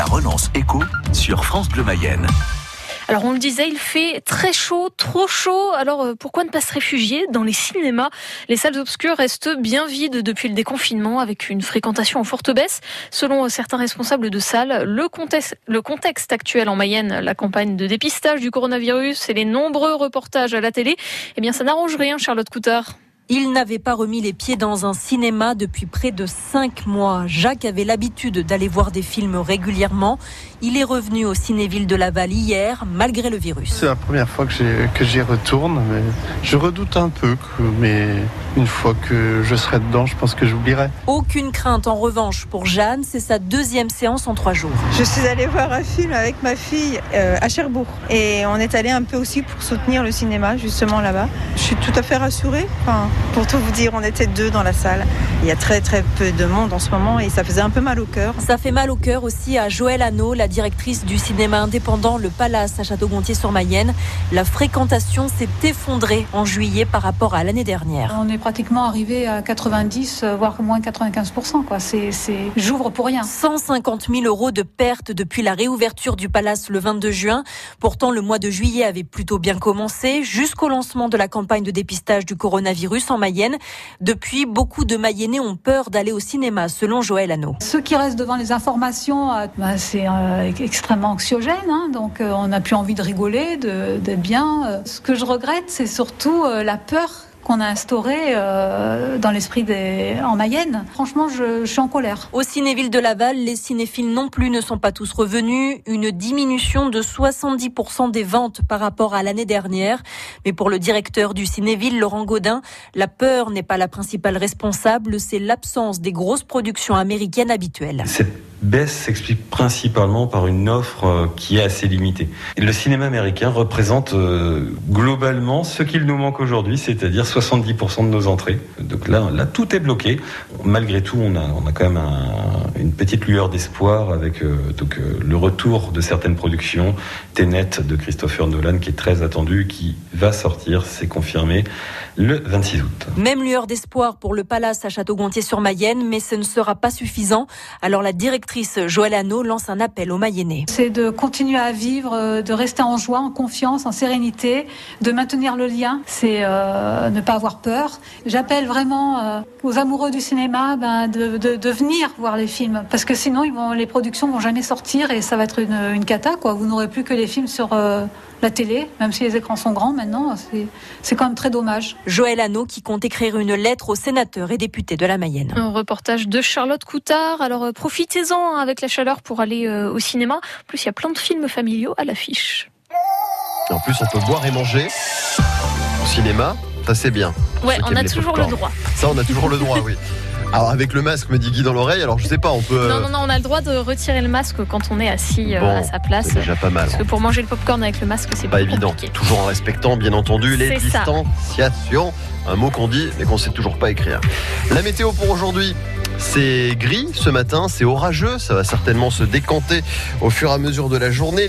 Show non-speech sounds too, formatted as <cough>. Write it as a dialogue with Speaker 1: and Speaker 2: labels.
Speaker 1: La relance écho sur France Bleu Mayenne.
Speaker 2: Alors on le disait, il fait très chaud, trop chaud. Alors euh, pourquoi ne pas se réfugier dans les cinémas? Les salles obscures restent bien vides depuis le déconfinement avec une fréquentation en forte baisse. Selon certains responsables de salles, le contexte actuel en Mayenne, la campagne de dépistage du coronavirus et les nombreux reportages à la télé, eh bien ça n'arrange rien Charlotte Coutard.
Speaker 3: Il n'avait pas remis les pieds dans un cinéma depuis près de cinq mois. Jacques avait l'habitude d'aller voir des films régulièrement. Il est revenu au Cinéville de Laval hier, malgré le virus.
Speaker 4: C'est la première fois que j'y retourne, mais je redoute un peu, mais une fois que je serai dedans, je pense que j'oublierai.
Speaker 3: Aucune crainte en revanche pour Jeanne, c'est sa deuxième séance en trois jours.
Speaker 5: Je suis allée voir un film avec ma fille euh, à Cherbourg et on est allé un peu aussi pour soutenir le cinéma justement là-bas. Je suis tout à fait rassurée. Enfin, pour tout vous dire, on était deux dans la salle. Il y a très très peu de monde en ce moment et ça faisait un peu mal au cœur.
Speaker 3: Ça fait mal au cœur aussi à Joël Hano, la directrice du cinéma indépendant Le Palace à Château-Gontier-sur-Mayenne. La fréquentation s'est effondrée en juillet par rapport à l'année dernière.
Speaker 6: On est pratiquement arrivé à 90, voire moins 95%. Quoi. C'est, c'est... J'ouvre pour rien.
Speaker 3: 150 000 euros de pertes depuis la réouverture du Palace le 22 juin. Pourtant, le mois de juillet avait plutôt bien commencé jusqu'au lancement de la campagne de dépistage du coronavirus en Mayenne. Depuis, beaucoup de Mayennais ont peur d'aller au cinéma, selon Joël Hano.
Speaker 6: Ceux qui restent devant les informations, euh, bah, c'est euh, extrêmement anxiogène. Hein, donc, euh, on n'a plus envie de rigoler, d'être bien. Ce que je regrette, c'est surtout la peur qu'on a instauré euh, dans l'esprit des en Mayenne. Franchement, je, je, suis en colère.
Speaker 3: Au Cinéville de Laval, les cinéphiles non plus ne sont pas tous revenus. Une diminution de 70% des ventes par rapport à l'année dernière. Mais pour le directeur du Cinéville, Laurent Gaudin, la peur n'est pas la principale responsable, c'est l'absence des grosses productions américaines habituelles.
Speaker 7: Cette baisse s'explique principalement par une offre euh, qui est assez limitée. Le cinéma américain représente euh, globalement ce qu'il nous manque aujourd'hui, c'est-à-dire 70% de nos entrées. Donc là, tout est bloqué. Malgré tout, on a, on a quand même un, une petite lueur d'espoir avec euh, donc, euh, le retour de certaines productions. Ténet de Christopher Nolan, qui est très attendu, qui va sortir, c'est confirmé, le 26 août.
Speaker 3: Même lueur d'espoir pour le Palace à Château-Gontier-sur-Mayenne, mais ce ne sera pas suffisant. Alors la directrice Joëlle Hano lance un appel aux Mayennais.
Speaker 6: C'est de continuer à vivre, euh, de rester en joie, en confiance, en sérénité, de maintenir le lien. C'est euh, ne pas avoir peur. J'appelle vraiment euh, aux amoureux du cinéma ben, de, de, de, venir voir les films, parce que sinon ils vont, les productions vont jamais sortir et ça va être une, une cata. Quoi. Vous n'aurez plus que les films sur euh, la télé, même si les écrans sont grands maintenant. C'est quand même très dommage.
Speaker 3: Joël Hano qui compte écrire une lettre aux sénateurs et députés de la Mayenne.
Speaker 2: Un reportage de Charlotte Coutard. Alors euh, profitez-en avec la chaleur pour aller euh, au cinéma. En plus, il y a plein de films familiaux à l'affiche.
Speaker 8: En plus, on peut boire et manger au cinéma. Ça, c'est bien.
Speaker 2: Ouais, on a toujours le droit.
Speaker 8: Ça, on a toujours le droit, oui. <laughs> Alors avec le masque, me dit Guy dans l'oreille, alors je sais pas, on peut...
Speaker 2: Non, non, non, on a le droit de retirer le masque quand on est assis
Speaker 8: bon,
Speaker 2: à sa place.
Speaker 8: C'est déjà pas mal.
Speaker 2: Parce que pour manger le popcorn avec le masque, c'est
Speaker 8: pas évident.
Speaker 2: Compliqué.
Speaker 8: Toujours en respectant, bien entendu, les distanciations. Un mot qu'on dit, mais qu'on sait toujours pas écrire. La météo pour aujourd'hui. C'est gris ce matin, c'est orageux, ça va certainement se décanter au fur et à mesure de la journée.